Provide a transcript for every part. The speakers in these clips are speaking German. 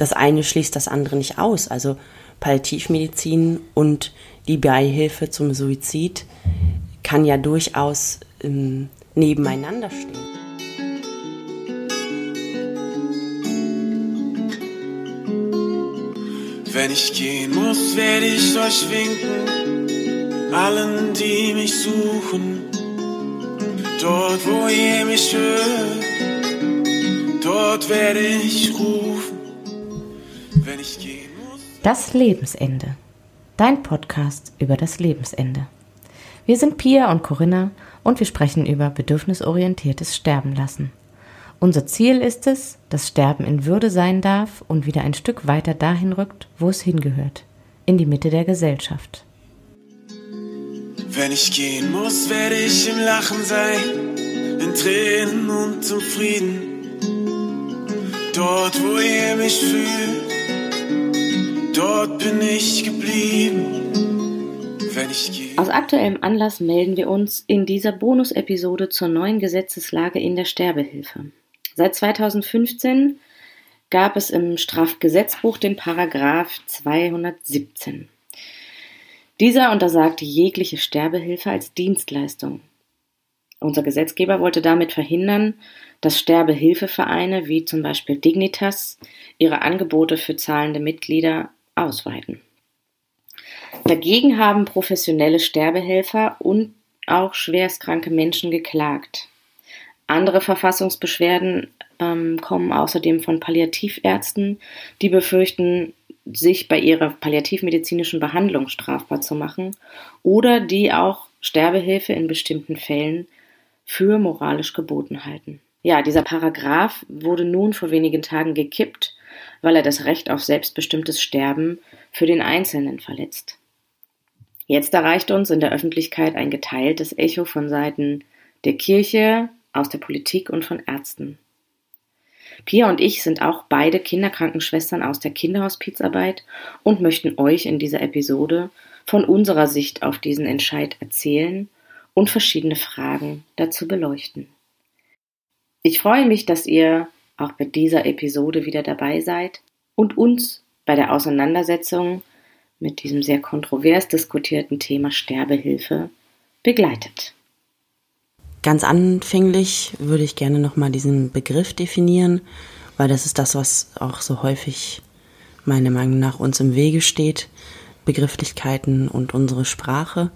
das eine schließt das andere nicht aus. Also Palliativmedizin und die Beihilfe zum Suizid kann ja durchaus ähm, nebeneinander stehen. Wenn ich gehen muss, werde ich euch winken, allen, die mich suchen. Dort, wo ihr mich hört, dort werde ich rufen. Das Lebensende. Dein Podcast über das Lebensende. Wir sind Pia und Corinna und wir sprechen über bedürfnisorientiertes Sterben lassen. Unser Ziel ist es, dass Sterben in Würde sein darf und wieder ein Stück weiter dahin rückt, wo es hingehört, in die Mitte der Gesellschaft. Wenn ich gehen muss, werde ich im Lachen sein, in Tränen und zum Frieden. Dort, wo ihr mich fühlt, dort bin ich geblieben. Wenn ich gehe. Aus aktuellem Anlass melden wir uns in dieser Bonus-Episode zur neuen Gesetzeslage in der Sterbehilfe. Seit 2015 gab es im Strafgesetzbuch den Paragraph 217. Dieser untersagte jegliche Sterbehilfe als Dienstleistung. Unser Gesetzgeber wollte damit verhindern, dass Sterbehilfevereine wie zum Beispiel Dignitas ihre Angebote für zahlende Mitglieder ausweiten. Dagegen haben professionelle Sterbehelfer und auch schwerstkranke Menschen geklagt. Andere Verfassungsbeschwerden ähm, kommen außerdem von Palliativärzten, die befürchten, sich bei ihrer palliativmedizinischen Behandlung strafbar zu machen oder die auch Sterbehilfe in bestimmten Fällen für moralisch geboten halten. Ja, dieser Paragraph wurde nun vor wenigen Tagen gekippt, weil er das Recht auf selbstbestimmtes Sterben für den Einzelnen verletzt. Jetzt erreicht uns in der Öffentlichkeit ein geteiltes Echo von Seiten der Kirche, aus der Politik und von Ärzten. Pia und ich sind auch beide Kinderkrankenschwestern aus der Kinderhospizarbeit und möchten euch in dieser Episode von unserer Sicht auf diesen Entscheid erzählen und verschiedene Fragen dazu beleuchten. Ich freue mich, dass ihr auch bei dieser Episode wieder dabei seid und uns bei der Auseinandersetzung mit diesem sehr kontrovers diskutierten Thema Sterbehilfe begleitet. Ganz anfänglich würde ich gerne nochmal diesen Begriff definieren, weil das ist das, was auch so häufig meiner Meinung nach uns im Wege steht, Begrifflichkeiten und unsere Sprache.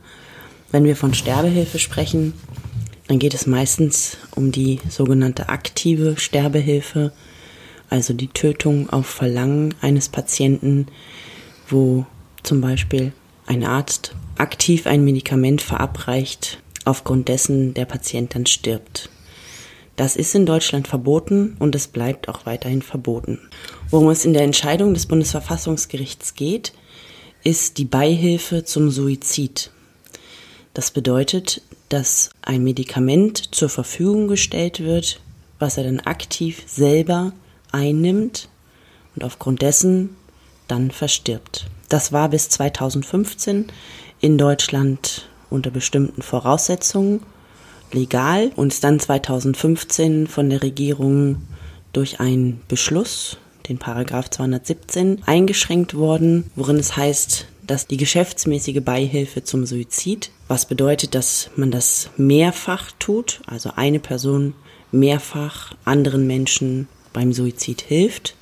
Wenn wir von Sterbehilfe sprechen, dann geht es meistens um die sogenannte aktive Sterbehilfe, also die Tötung auf Verlangen eines Patienten, wo zum Beispiel ein Arzt aktiv ein Medikament verabreicht, aufgrund dessen der Patient dann stirbt. Das ist in Deutschland verboten und es bleibt auch weiterhin verboten. Worum es in der Entscheidung des Bundesverfassungsgerichts geht, ist die Beihilfe zum Suizid. Das bedeutet, dass ein Medikament zur Verfügung gestellt wird, was er dann aktiv selber einnimmt und aufgrund dessen dann verstirbt. Das war bis 2015 in Deutschland unter bestimmten Voraussetzungen legal und ist dann 2015 von der Regierung durch einen Beschluss, den Paragraph 217, eingeschränkt worden, worin es heißt, dass die geschäftsmäßige Beihilfe zum Suizid, was bedeutet, dass man das mehrfach tut, also eine Person mehrfach anderen Menschen beim Suizid hilft,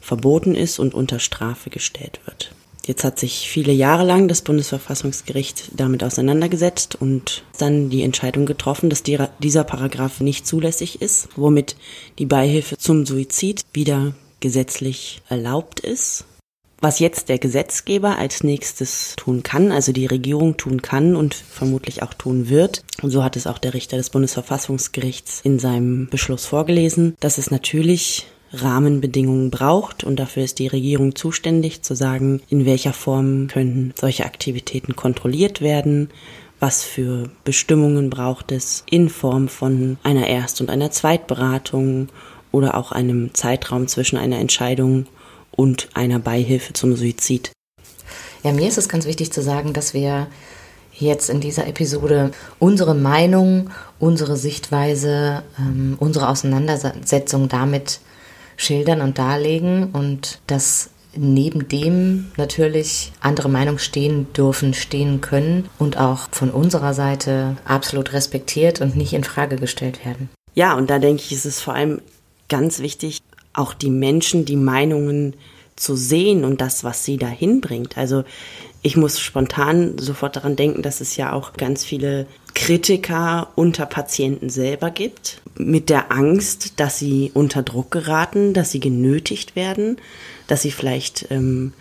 verboten ist und unter Strafe gestellt wird. Jetzt hat sich viele Jahre lang das Bundesverfassungsgericht damit auseinandergesetzt und dann die Entscheidung getroffen, dass dieser Paragraph nicht zulässig ist, womit die Beihilfe zum Suizid wieder gesetzlich erlaubt ist. Was jetzt der Gesetzgeber als nächstes tun kann, also die Regierung tun kann und vermutlich auch tun wird, und so hat es auch der Richter des Bundesverfassungsgerichts in seinem Beschluss vorgelesen, dass es natürlich Rahmenbedingungen braucht und dafür ist die Regierung zuständig zu sagen, in welcher Form können solche Aktivitäten kontrolliert werden, was für Bestimmungen braucht es in Form von einer Erst- und einer Zweitberatung oder auch einem Zeitraum zwischen einer Entscheidung und einer Beihilfe zum Suizid. Ja, mir ist es ganz wichtig zu sagen, dass wir jetzt in dieser Episode unsere Meinung, unsere Sichtweise, ähm, unsere Auseinandersetzung damit schildern und darlegen und dass neben dem natürlich andere Meinungen stehen dürfen, stehen können und auch von unserer Seite absolut respektiert und nicht in Frage gestellt werden. Ja, und da denke ich, ist es vor allem ganz wichtig, auch die Menschen, die Meinungen zu sehen und das, was sie dahin bringt. Also ich muss spontan sofort daran denken, dass es ja auch ganz viele Kritiker unter Patienten selber gibt, mit der Angst, dass sie unter Druck geraten, dass sie genötigt werden, dass sie vielleicht ähm,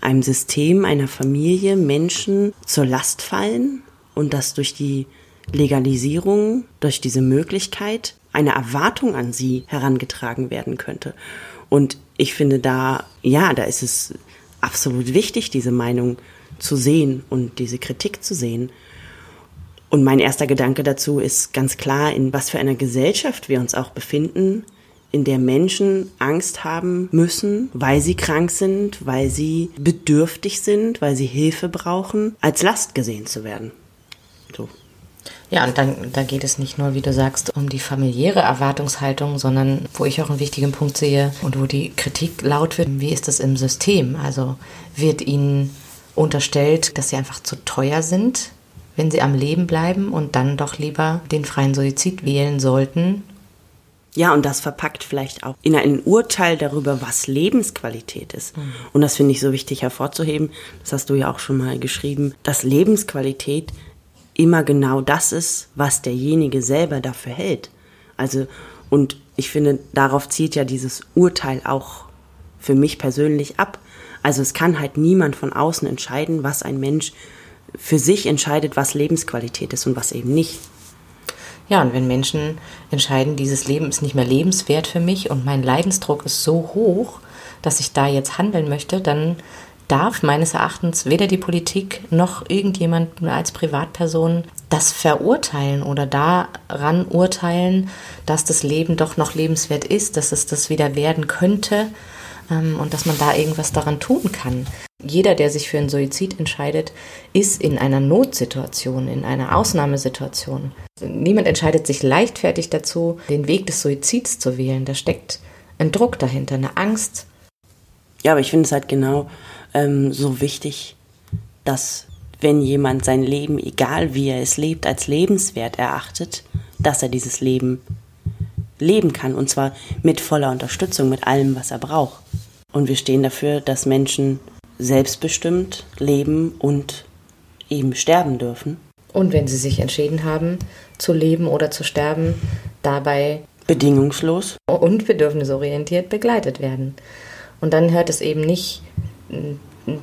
einem System, einer Familie, Menschen zur Last fallen und dass durch die Legalisierung, durch diese Möglichkeit eine Erwartung an sie herangetragen werden könnte. Und ich finde da, ja, da ist es absolut wichtig, diese Meinung zu sehen und diese Kritik zu sehen. Und mein erster Gedanke dazu ist ganz klar, in was für einer Gesellschaft wir uns auch befinden, in der Menschen Angst haben müssen, weil sie krank sind, weil sie bedürftig sind, weil sie Hilfe brauchen, als Last gesehen zu werden. So. Ja, und dann da geht es nicht nur, wie du sagst, um die familiäre Erwartungshaltung, sondern wo ich auch einen wichtigen Punkt sehe und wo die Kritik laut wird, wie ist das im System? Also wird ihnen unterstellt, dass sie einfach zu teuer sind, wenn sie am Leben bleiben und dann doch lieber den freien Suizid wählen sollten. Ja, und das verpackt vielleicht auch in ein Urteil darüber, was Lebensqualität ist. Mhm. Und das finde ich so wichtig hervorzuheben. Das hast du ja auch schon mal geschrieben, dass Lebensqualität immer genau das ist, was derjenige selber dafür hält. Also, und ich finde, darauf zielt ja dieses Urteil auch für mich persönlich ab. Also es kann halt niemand von außen entscheiden, was ein Mensch für sich entscheidet, was Lebensqualität ist und was eben nicht. Ja, und wenn Menschen entscheiden, dieses Leben ist nicht mehr lebenswert für mich und mein Leidensdruck ist so hoch, dass ich da jetzt handeln möchte, dann darf meines Erachtens weder die Politik noch irgendjemand als Privatperson das verurteilen oder daran urteilen, dass das Leben doch noch lebenswert ist, dass es das wieder werden könnte ähm, und dass man da irgendwas daran tun kann. Jeder, der sich für einen Suizid entscheidet, ist in einer Notsituation, in einer Ausnahmesituation. Niemand entscheidet sich leichtfertig dazu, den Weg des Suizids zu wählen. Da steckt ein Druck dahinter, eine Angst. Ja, aber ich finde es halt genau ähm, so wichtig, dass wenn jemand sein Leben, egal wie er es lebt, als lebenswert erachtet, dass er dieses Leben leben kann. Und zwar mit voller Unterstützung, mit allem, was er braucht. Und wir stehen dafür, dass Menschen selbstbestimmt leben und eben sterben dürfen. Und wenn sie sich entschieden haben, zu leben oder zu sterben, dabei bedingungslos und bedürfnisorientiert begleitet werden. Und dann hört es eben nicht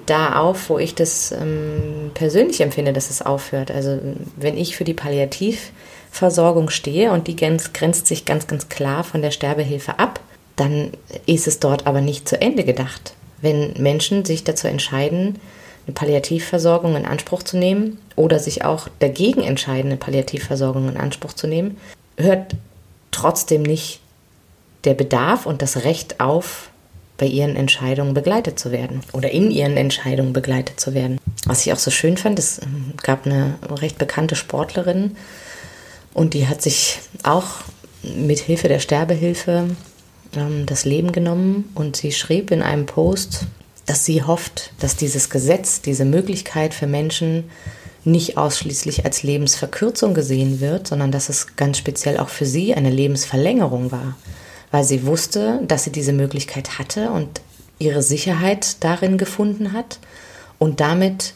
da auf, wo ich das ähm, persönlich empfinde, dass es aufhört. Also wenn ich für die Palliativ Versorgung stehe und die grenzt sich ganz, ganz klar von der Sterbehilfe ab, dann ist es dort aber nicht zu Ende gedacht. Wenn Menschen sich dazu entscheiden, eine Palliativversorgung in Anspruch zu nehmen oder sich auch dagegen entscheiden, eine Palliativversorgung in Anspruch zu nehmen, hört trotzdem nicht der Bedarf und das Recht auf, bei ihren Entscheidungen begleitet zu werden oder in ihren Entscheidungen begleitet zu werden. Was ich auch so schön fand, es gab eine recht bekannte Sportlerin, und die hat sich auch mit Hilfe der Sterbehilfe ähm, das Leben genommen und sie schrieb in einem Post, dass sie hofft, dass dieses Gesetz, diese Möglichkeit für Menschen nicht ausschließlich als Lebensverkürzung gesehen wird, sondern dass es ganz speziell auch für sie eine Lebensverlängerung war, weil sie wusste, dass sie diese Möglichkeit hatte und ihre Sicherheit darin gefunden hat und damit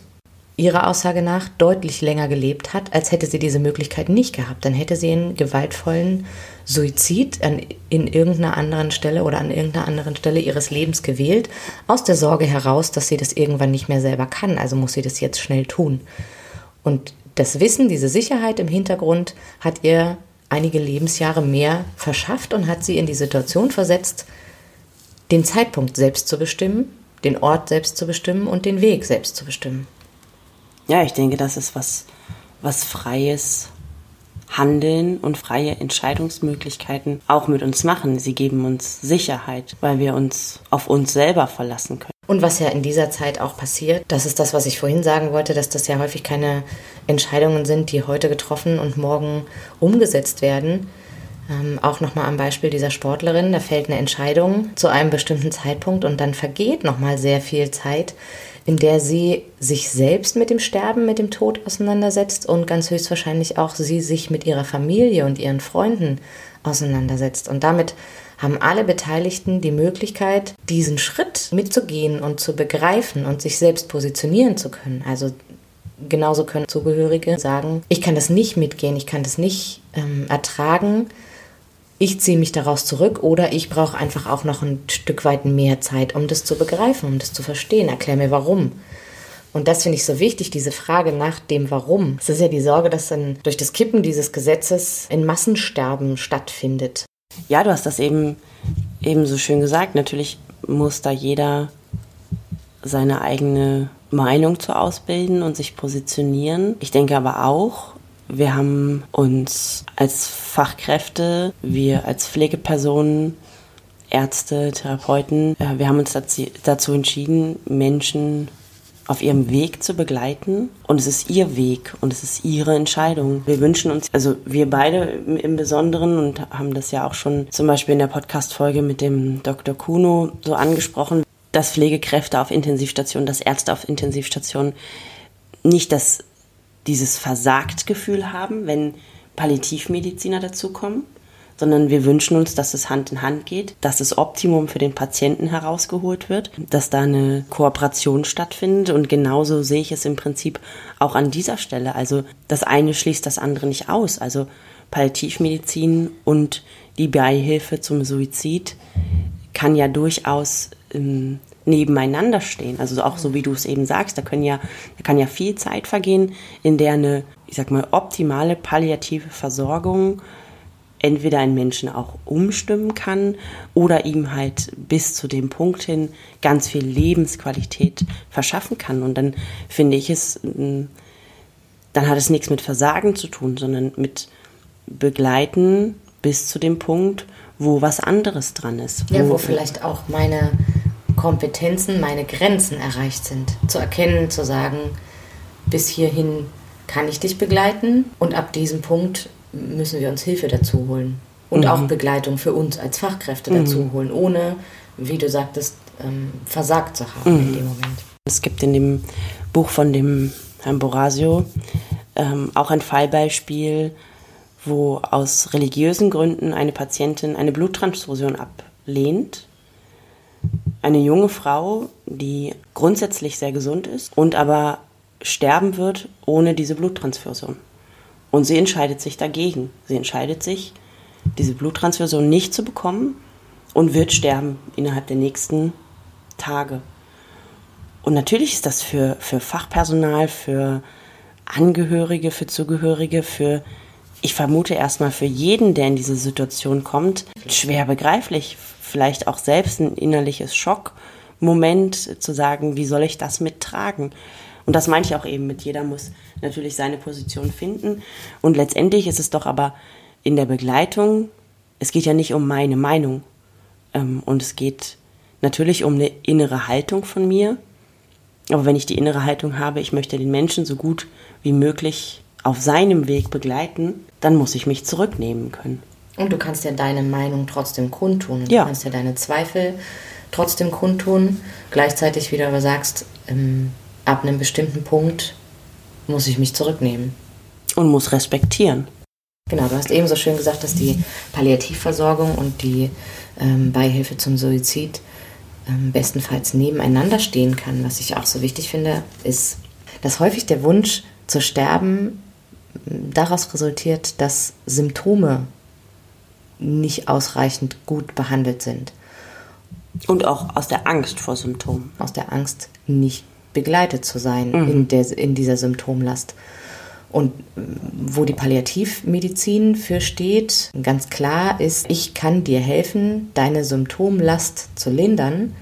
ihrer Aussage nach deutlich länger gelebt hat, als hätte sie diese Möglichkeit nicht gehabt. Dann hätte sie einen gewaltvollen Suizid an, in irgendeiner anderen Stelle oder an irgendeiner anderen Stelle ihres Lebens gewählt, aus der Sorge heraus, dass sie das irgendwann nicht mehr selber kann. Also muss sie das jetzt schnell tun. Und das Wissen, diese Sicherheit im Hintergrund hat ihr einige Lebensjahre mehr verschafft und hat sie in die Situation versetzt, den Zeitpunkt selbst zu bestimmen, den Ort selbst zu bestimmen und den Weg selbst zu bestimmen. Ja, ich denke, das ist was, was freies Handeln und freie Entscheidungsmöglichkeiten auch mit uns machen. Sie geben uns Sicherheit, weil wir uns auf uns selber verlassen können. Und was ja in dieser Zeit auch passiert, das ist das, was ich vorhin sagen wollte, dass das ja häufig keine Entscheidungen sind, die heute getroffen und morgen umgesetzt werden. Ähm, auch nochmal am Beispiel dieser Sportlerin, da fällt eine Entscheidung zu einem bestimmten Zeitpunkt und dann vergeht nochmal sehr viel Zeit, in der sie sich selbst mit dem Sterben, mit dem Tod auseinandersetzt und ganz höchstwahrscheinlich auch sie sich mit ihrer Familie und ihren Freunden auseinandersetzt. Und damit haben alle Beteiligten die Möglichkeit, diesen Schritt mitzugehen und zu begreifen und sich selbst positionieren zu können. Also genauso können Zugehörige sagen, ich kann das nicht mitgehen, ich kann das nicht ähm, ertragen, ich ziehe mich daraus zurück oder ich brauche einfach auch noch ein Stück weit mehr Zeit, um das zu begreifen, um das zu verstehen. Erklär mir warum. Und das finde ich so wichtig, diese Frage nach dem Warum. Es ist ja die Sorge, dass dann durch das Kippen dieses Gesetzes ein Massensterben stattfindet. Ja, du hast das eben, eben so schön gesagt. Natürlich muss da jeder seine eigene Meinung zu ausbilden und sich positionieren. Ich denke aber auch, wir haben uns als Fachkräfte, wir als Pflegepersonen, Ärzte, Therapeuten, äh, wir haben uns dazu entschieden, Menschen auf ihrem Weg zu begleiten. Und es ist ihr Weg und es ist ihre Entscheidung. Wir wünschen uns, also wir beide im Besonderen und haben das ja auch schon zum Beispiel in der Podcast-Folge mit dem Dr. Kuno so angesprochen, dass Pflegekräfte auf Intensivstationen, dass Ärzte auf Intensivstationen nicht das dieses Versagtgefühl haben, wenn Palliativmediziner dazukommen, sondern wir wünschen uns, dass es Hand in Hand geht, dass das Optimum für den Patienten herausgeholt wird, dass da eine Kooperation stattfindet und genauso sehe ich es im Prinzip auch an dieser Stelle. Also das eine schließt das andere nicht aus. Also Palliativmedizin und die Beihilfe zum Suizid kann ja durchaus ähm, nebeneinander stehen. Also auch so wie du es eben sagst, da können ja, da kann ja viel Zeit vergehen, in der eine, ich sag mal, optimale palliative Versorgung entweder einen Menschen auch umstimmen kann oder ihm halt bis zu dem Punkt hin ganz viel Lebensqualität verschaffen kann. Und dann finde ich es, mm, dann hat es nichts mit Versagen zu tun, sondern mit Begleiten bis zu dem Punkt, wo was anderes dran ist. Wo ja, wo vielleicht auch meine Kompetenzen, meine Grenzen erreicht sind. Zu erkennen, zu sagen, bis hierhin kann ich dich begleiten und ab diesem Punkt müssen wir uns Hilfe dazu holen. Und mhm. auch Begleitung für uns als Fachkräfte mhm. dazu holen, ohne, wie du sagtest, ähm, versagt zu haben mhm. in dem Moment. Es gibt in dem Buch von dem Herrn Borasio ähm, auch ein Fallbeispiel, wo aus religiösen Gründen eine Patientin eine Bluttransfusion ablehnt eine junge Frau, die grundsätzlich sehr gesund ist und aber sterben wird ohne diese Bluttransfusion. Und sie entscheidet sich dagegen. Sie entscheidet sich, diese Bluttransfusion nicht zu bekommen und wird sterben innerhalb der nächsten Tage. Und natürlich ist das für, für Fachpersonal, für Angehörige, für Zugehörige, für, ich vermute erstmal für jeden, der in diese Situation kommt, schwer begreiflich vielleicht auch selbst ein innerliches Schockmoment zu sagen, wie soll ich das mittragen? Und das meine ich auch eben mit, jeder muss natürlich seine Position finden. Und letztendlich ist es doch aber in der Begleitung, es geht ja nicht um meine Meinung. Ähm, und es geht natürlich um eine innere Haltung von mir. Aber wenn ich die innere Haltung habe, ich möchte den Menschen so gut wie möglich auf seinem Weg begleiten, dann muss ich mich zurücknehmen können. Und du kannst ja deine Meinung trotzdem kundtun. Du kannst ja deine Zweifel trotzdem kundtun. Gleichzeitig wieder aber sagst, ähm, ab einem bestimmten Punkt muss ich mich zurücknehmen. Und muss respektieren. Genau, du hast eben so schön gesagt, dass die Palliativversorgung und die ähm, Beihilfe zum Suizid ähm, bestenfalls nebeneinander stehen kann. Was ich auch so wichtig finde, ist, dass häufig der Wunsch zu sterben daraus resultiert, dass Symptome nicht ausreichend gut behandelt sind. Und auch aus der Angst vor Symptomen. Aus der Angst, nicht begleitet zu sein mhm. in, der, in dieser Symptomlast. Und wo die Palliativmedizin für steht, ganz klar ist, ich kann dir helfen, deine Symptomlast zu lindern.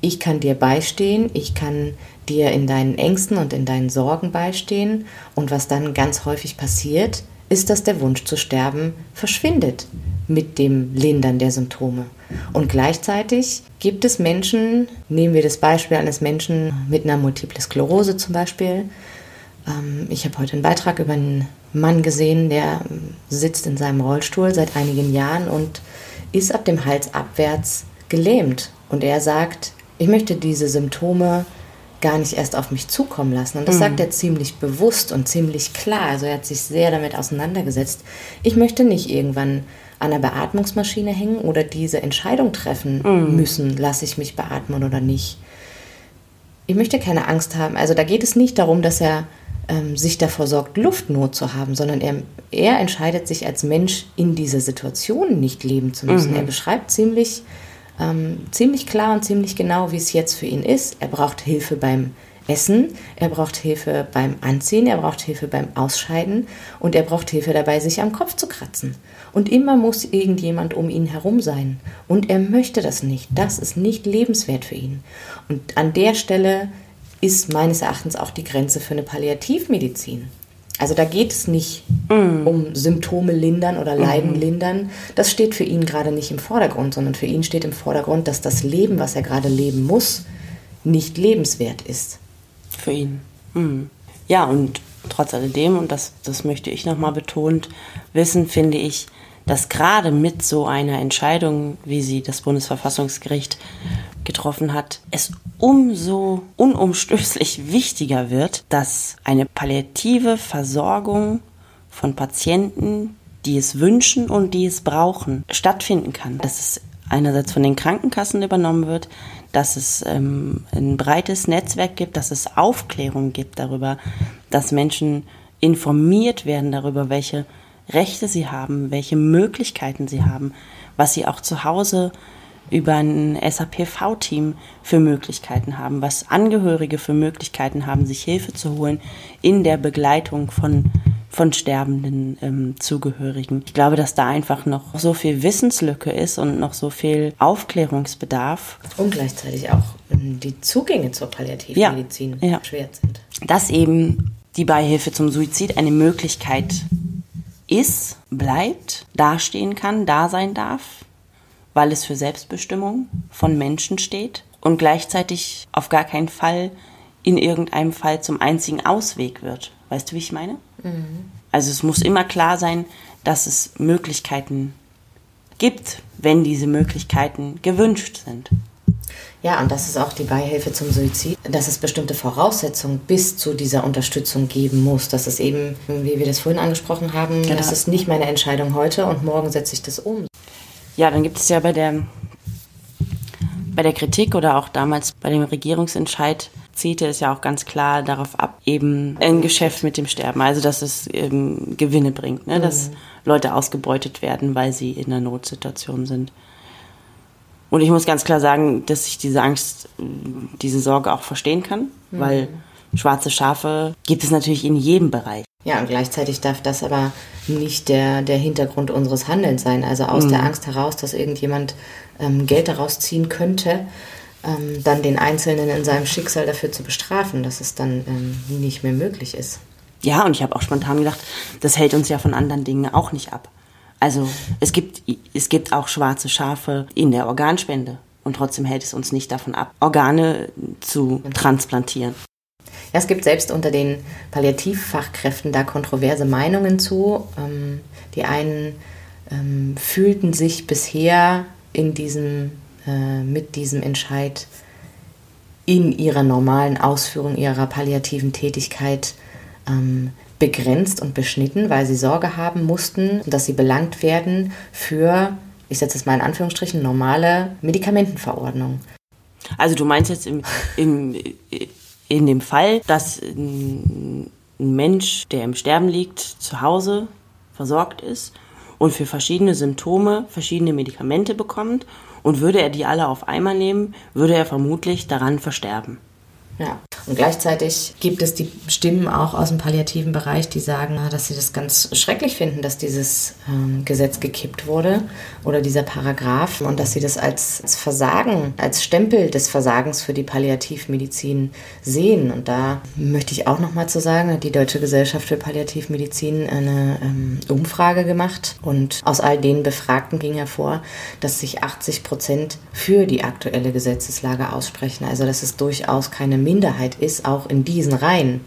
Ich kann dir beistehen, ich kann dir in deinen Ängsten und in deinen Sorgen beistehen. Und was dann ganz häufig passiert, ist, dass der Wunsch zu sterben verschwindet mit dem Lindern der Symptome. Und gleichzeitig gibt es Menschen, nehmen wir das Beispiel eines Menschen mit einer Multiple Sklerose zum Beispiel, Ähm, ich habe heute einen Beitrag über einen Mann gesehen, der ähm, sitzt in seinem Rollstuhl seit einigen Jahren und ist ab dem Hals abwärts gelähmt. Und er sagt, ich möchte diese Symptome gar nicht erst auf mich zukommen lassen. Und das mhm. sagt er ziemlich bewusst und ziemlich klar. Also er hat sich sehr damit auseinandergesetzt. Ich möchte nicht irgendwann an der Beatmungsmaschine hängen oder diese Entscheidung treffen mhm. müssen, lasse ich mich beatmen oder nicht. Ich möchte keine Angst haben. Also da geht es nicht darum, dass er ähm, sich davor sorgt, Luftnot zu haben, sondern er, er entscheidet sich als Mensch in dieser Situation nicht leben zu müssen. Mhm. Er beschreibt ziemlich ähm, ziemlich klar und ziemlich genau, wie es jetzt für ihn ist. Er braucht Hilfe beim Essen, er braucht Hilfe beim Anziehen, er braucht Hilfe beim Ausscheiden und er braucht Hilfe dabei, sich am Kopf zu kratzen. Und immer muss irgendjemand um ihn herum sein. Und er möchte das nicht. Das ist nicht lebenswert für ihn. Und an der Stelle ist meines Erachtens auch die Grenze für eine Palliativmedizin. Also da geht es nicht mm. um Symptome lindern oder Leiden mm. lindern. Das steht für ihn gerade nicht im Vordergrund, sondern für ihn steht im Vordergrund, dass das Leben, was er gerade leben muss, nicht lebenswert ist. Für ihn. Mm. Ja, und trotz alledem, und das, das möchte ich nochmal betont wissen, finde ich, dass gerade mit so einer Entscheidung, wie sie das Bundesverfassungsgericht getroffen hat, es umso unumstößlich wichtiger wird, dass eine palliative Versorgung von Patienten, die es wünschen und die es brauchen, stattfinden kann. Dass es einerseits von den Krankenkassen übernommen wird, dass es ähm, ein breites Netzwerk gibt, dass es Aufklärung gibt darüber, dass Menschen informiert werden darüber, welche Rechte sie haben, welche Möglichkeiten sie haben, was sie auch zu Hause über ein SAPV-Team für Möglichkeiten haben, was Angehörige für Möglichkeiten haben, sich Hilfe zu holen in der Begleitung von, von sterbenden ähm, Zugehörigen. Ich glaube, dass da einfach noch so viel Wissenslücke ist und noch so viel Aufklärungsbedarf. Und gleichzeitig auch ähm, die Zugänge zur Palliativmedizin ja, ja. schwer sind. Dass eben die Beihilfe zum Suizid eine Möglichkeit ist, bleibt, dastehen kann, da sein darf, weil es für Selbstbestimmung von Menschen steht und gleichzeitig auf gar keinen Fall in irgendeinem Fall zum einzigen Ausweg wird. Weißt du, wie ich meine? Mhm. Also es muss immer klar sein, dass es Möglichkeiten gibt, wenn diese Möglichkeiten gewünscht sind. Ja, und das ist auch die Beihilfe zum Suizid, dass es bestimmte Voraussetzungen bis zu dieser Unterstützung geben muss. Dass es eben, wie wir das vorhin angesprochen haben, genau. das ist nicht meine Entscheidung heute und morgen setze ich das um. Ja, dann gibt es ja bei der, bei der Kritik oder auch damals bei dem Regierungsentscheid zielte es ja auch ganz klar darauf ab, eben ein Geschäft mit dem Sterben, also dass es eben Gewinne bringt, ne? dass mhm. Leute ausgebeutet werden, weil sie in einer Notsituation sind. Und ich muss ganz klar sagen, dass ich diese Angst, diese Sorge auch verstehen kann, mhm. weil schwarze Schafe gibt es natürlich in jedem Bereich. Ja, und gleichzeitig darf das aber nicht der, der Hintergrund unseres Handelns sein. Also aus mhm. der Angst heraus, dass irgendjemand ähm, Geld daraus ziehen könnte, ähm, dann den Einzelnen in seinem Schicksal dafür zu bestrafen, dass es dann ähm, nicht mehr möglich ist. Ja, und ich habe auch spontan gedacht, das hält uns ja von anderen Dingen auch nicht ab. Also es gibt, es gibt auch schwarze Schafe in der Organspende und trotzdem hält es uns nicht davon ab, Organe zu transplantieren. Ja, es gibt selbst unter den Palliativfachkräften da kontroverse Meinungen zu. Ähm, die einen ähm, fühlten sich bisher in diesem, äh, mit diesem Entscheid in ihrer normalen Ausführung ihrer palliativen Tätigkeit ähm, begrenzt und beschnitten, weil sie Sorge haben mussten, dass sie belangt werden für, ich setze es mal in Anführungsstrichen, normale Medikamentenverordnung. Also du meinst jetzt im, im, in dem Fall, dass ein Mensch, der im Sterben liegt, zu Hause versorgt ist und für verschiedene Symptome verschiedene Medikamente bekommt und würde er die alle auf einmal nehmen, würde er vermutlich daran versterben. Ja. Und gleichzeitig gibt es die Stimmen auch aus dem palliativen Bereich, die sagen, dass sie das ganz schrecklich finden, dass dieses ähm, Gesetz gekippt wurde oder dieser Paragraph und dass sie das als, Versagen, als Stempel des Versagens für die Palliativmedizin sehen. Und da möchte ich auch noch mal zu sagen, hat die Deutsche Gesellschaft für Palliativmedizin eine ähm, Umfrage gemacht und aus all den Befragten ging hervor, dass sich 80 Prozent für die aktuelle Gesetzeslage aussprechen. Also dass es durchaus keine Minderheit ist, auch in diesen Reihen,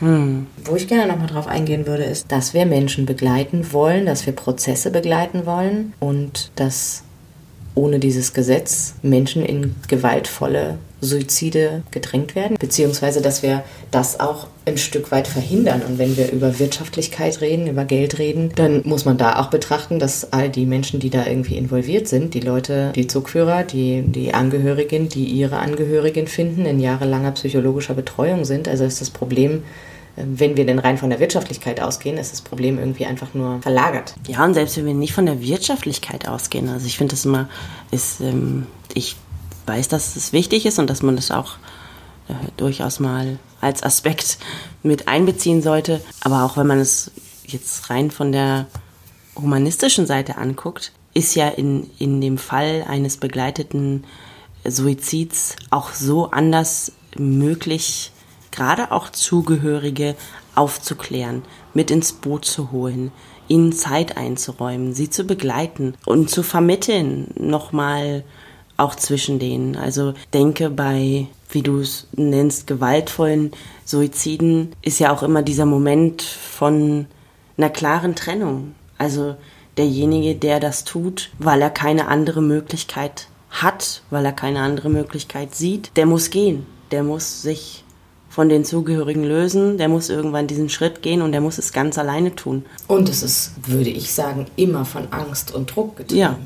Hm. Wo ich gerne nochmal drauf eingehen würde, ist, dass wir Menschen begleiten wollen, dass wir Prozesse begleiten wollen und dass ohne dieses Gesetz Menschen in gewaltvolle Suizide gedrängt werden, beziehungsweise dass wir das auch ein Stück weit verhindern. Und wenn wir über Wirtschaftlichkeit reden, über Geld reden, dann muss man da auch betrachten, dass all die Menschen, die da irgendwie involviert sind, die Leute, die Zugführer, die, die Angehörigen, die ihre Angehörigen finden, in jahrelanger psychologischer Betreuung sind. Also ist das Problem wenn wir denn rein von der Wirtschaftlichkeit ausgehen, ist das Problem irgendwie einfach nur verlagert. Ja, und selbst wenn wir nicht von der Wirtschaftlichkeit ausgehen, also ich finde das immer, ist, ähm, ich weiß, dass es wichtig ist und dass man das auch äh, durchaus mal als Aspekt mit einbeziehen sollte. Aber auch wenn man es jetzt rein von der humanistischen Seite anguckt, ist ja in, in dem Fall eines begleiteten Suizids auch so anders möglich, gerade auch Zugehörige aufzuklären, mit ins Boot zu holen, ihnen Zeit einzuräumen, sie zu begleiten und zu vermitteln, nochmal auch zwischen denen. Also denke bei, wie du es nennst, gewaltvollen Suiziden ist ja auch immer dieser Moment von einer klaren Trennung. Also derjenige, der das tut, weil er keine andere Möglichkeit hat, weil er keine andere Möglichkeit sieht, der muss gehen. Der muss sich von den Zugehörigen lösen. Der muss irgendwann diesen Schritt gehen und der muss es ganz alleine tun. Und es ist, würde ich sagen, immer von Angst und Druck getrieben. Ja.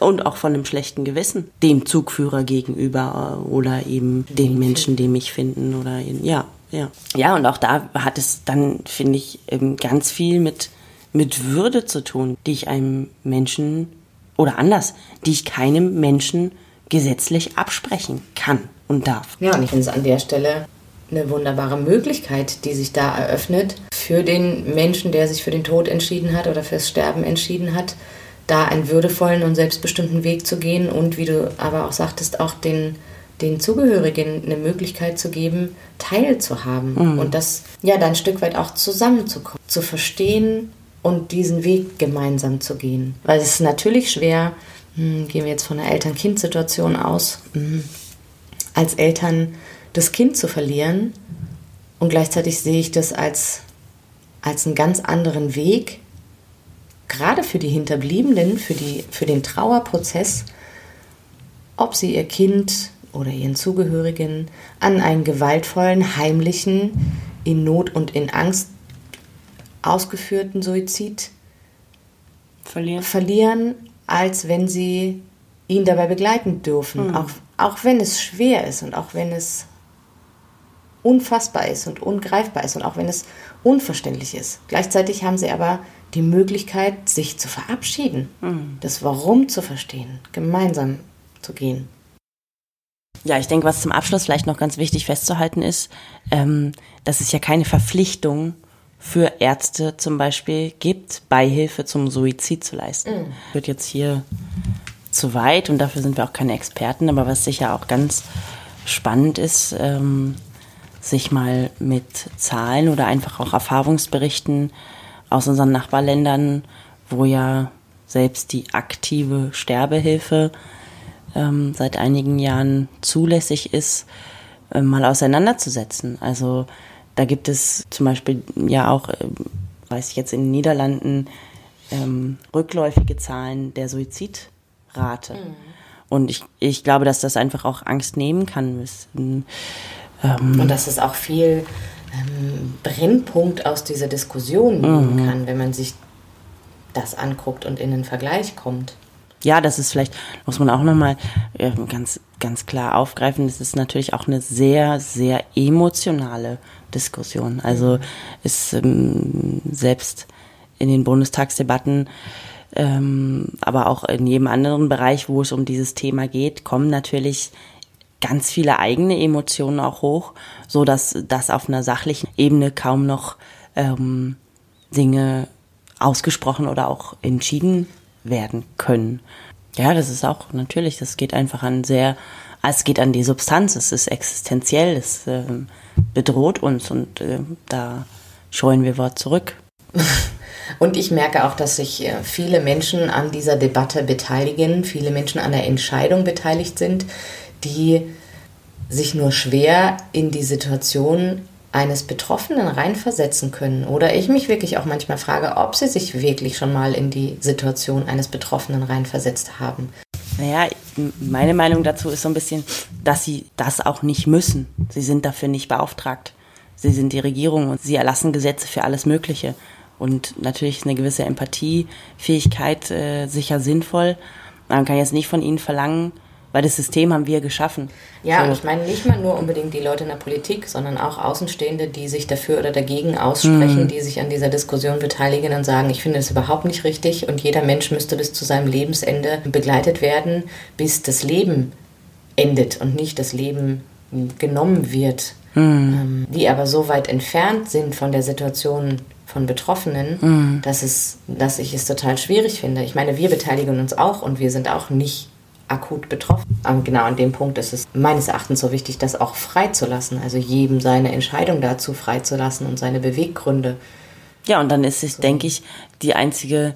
Und auch von einem schlechten Gewissen dem Zugführer gegenüber äh, oder eben den Menschen, die mich finden oder ja, ja. Ja, und auch da hat es dann, finde ich, ganz viel mit, mit Würde zu tun, die ich einem Menschen oder anders, die ich keinem Menschen gesetzlich absprechen kann und darf. Ja, und ich finde es an der Stelle eine wunderbare Möglichkeit, die sich da eröffnet für den Menschen, der sich für den Tod entschieden hat oder fürs Sterben entschieden hat, da einen würdevollen und selbstbestimmten Weg zu gehen und, wie du aber auch sagtest, auch den, den Zugehörigen eine Möglichkeit zu geben, teilzuhaben mhm. und das ja dann ein Stück weit auch zusammenzukommen, zu verstehen und diesen Weg gemeinsam zu gehen. Weil es ist natürlich schwer, hm, gehen wir jetzt von einer Eltern-Kind-Situation aus, hm, als Eltern das Kind zu verlieren. Und gleichzeitig sehe ich das als, als einen ganz anderen Weg, gerade für die Hinterbliebenen, für, die, für den Trauerprozess, ob sie ihr Kind oder ihren Zugehörigen an einen gewaltvollen, heimlichen, in Not und in Angst ausgeführten Suizid verlieren, verlieren als wenn sie ihn dabei begleiten dürfen. Mhm. Auch, auch wenn es schwer ist und auch wenn es unfassbar ist und ungreifbar ist und auch wenn es unverständlich ist. Gleichzeitig haben sie aber die Möglichkeit, sich zu verabschieden, mhm. das Warum zu verstehen, gemeinsam zu gehen. Ja, ich denke, was zum Abschluss vielleicht noch ganz wichtig festzuhalten ist, ähm, dass es ja keine Verpflichtung für Ärzte zum Beispiel gibt, Beihilfe zum Suizid zu leisten. Mhm. Wird jetzt hier zu weit und dafür sind wir auch keine Experten, aber was sicher auch ganz spannend ist, ähm, sich mal mit Zahlen oder einfach auch Erfahrungsberichten aus unseren Nachbarländern, wo ja selbst die aktive Sterbehilfe ähm, seit einigen Jahren zulässig ist, äh, mal auseinanderzusetzen. Also da gibt es zum Beispiel ja auch, äh, weiß ich jetzt in den Niederlanden, ähm, rückläufige Zahlen der Suizidrate. Mhm. Und ich, ich glaube, dass das einfach auch Angst nehmen kann. Ähm, und dass es auch viel ähm, Brennpunkt aus dieser Diskussion nehmen mhm. kann, wenn man sich das anguckt und in den Vergleich kommt. Ja, das ist vielleicht, muss man auch nochmal äh, ganz, ganz klar aufgreifen, das ist natürlich auch eine sehr, sehr emotionale Diskussion. Also ist ähm, selbst in den Bundestagsdebatten, ähm, aber auch in jedem anderen Bereich, wo es um dieses Thema geht, kommen natürlich ganz viele eigene Emotionen auch hoch, so dass das auf einer sachlichen Ebene kaum noch ähm, Dinge ausgesprochen oder auch entschieden werden können. Ja, das ist auch natürlich, das geht einfach an sehr, es geht an die Substanz, es ist existenziell, es äh, bedroht uns und äh, da scheuen wir Wort zurück. Und ich merke auch, dass sich äh, viele Menschen an dieser Debatte beteiligen, viele Menschen an der Entscheidung beteiligt sind, die sich nur schwer in die Situation eines Betroffenen reinversetzen können. Oder ich mich wirklich auch manchmal frage, ob sie sich wirklich schon mal in die Situation eines Betroffenen reinversetzt haben. Naja, meine Meinung dazu ist so ein bisschen, dass sie das auch nicht müssen. Sie sind dafür nicht beauftragt. Sie sind die Regierung und sie erlassen Gesetze für alles Mögliche. Und natürlich ist eine gewisse Empathiefähigkeit äh, sicher sinnvoll. Man kann jetzt nicht von ihnen verlangen, weil das System haben wir geschaffen. Ja, so. ich meine nicht mal nur unbedingt die Leute in der Politik, sondern auch Außenstehende, die sich dafür oder dagegen aussprechen, mhm. die sich an dieser Diskussion beteiligen und sagen, ich finde das überhaupt nicht richtig und jeder Mensch müsste bis zu seinem Lebensende begleitet werden, bis das Leben endet und nicht das Leben genommen wird. Mhm. Die aber so weit entfernt sind von der Situation von Betroffenen, mhm. dass, es, dass ich es total schwierig finde. Ich meine, wir beteiligen uns auch und wir sind auch nicht akut betroffen. Aber genau an dem Punkt ist es meines Erachtens so wichtig, das auch freizulassen. Also jedem seine Entscheidung dazu freizulassen und seine Beweggründe. Ja, und dann ist es, so. denke ich, die einzige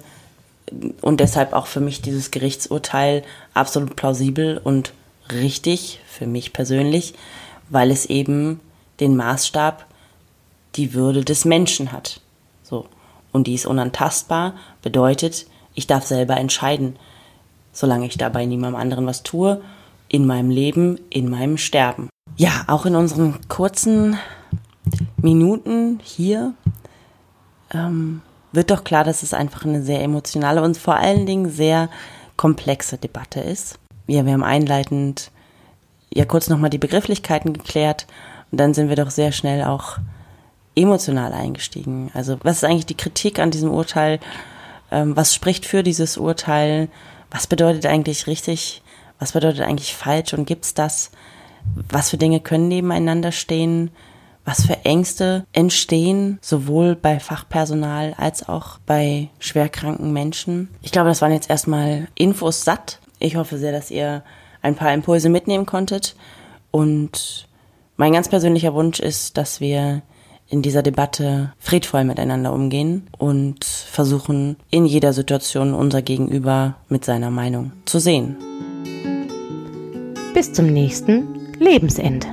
und deshalb auch für mich dieses Gerichtsurteil absolut plausibel und richtig für mich persönlich, weil es eben den Maßstab, die Würde des Menschen hat. So. Und die ist unantastbar, bedeutet, ich darf selber entscheiden solange ich dabei niemandem anderen was tue, in meinem Leben, in meinem Sterben. Ja, auch in unseren kurzen Minuten hier ähm, wird doch klar, dass es einfach eine sehr emotionale und vor allen Dingen sehr komplexe Debatte ist. Ja, wir haben einleitend ja kurz nochmal die Begrifflichkeiten geklärt und dann sind wir doch sehr schnell auch emotional eingestiegen. Also was ist eigentlich die Kritik an diesem Urteil? Ähm, was spricht für dieses Urteil? Was bedeutet eigentlich richtig, was bedeutet eigentlich falsch und gibt's das? Was für Dinge können nebeneinander stehen? Was für Ängste entstehen, sowohl bei Fachpersonal als auch bei schwerkranken Menschen? Ich glaube, das waren jetzt erstmal Infos satt. Ich hoffe sehr, dass ihr ein paar Impulse mitnehmen konntet. Und mein ganz persönlicher Wunsch ist, dass wir in dieser Debatte friedvoll miteinander umgehen und versuchen, in jeder Situation unser Gegenüber mit seiner Meinung zu sehen. Bis zum nächsten Lebensende.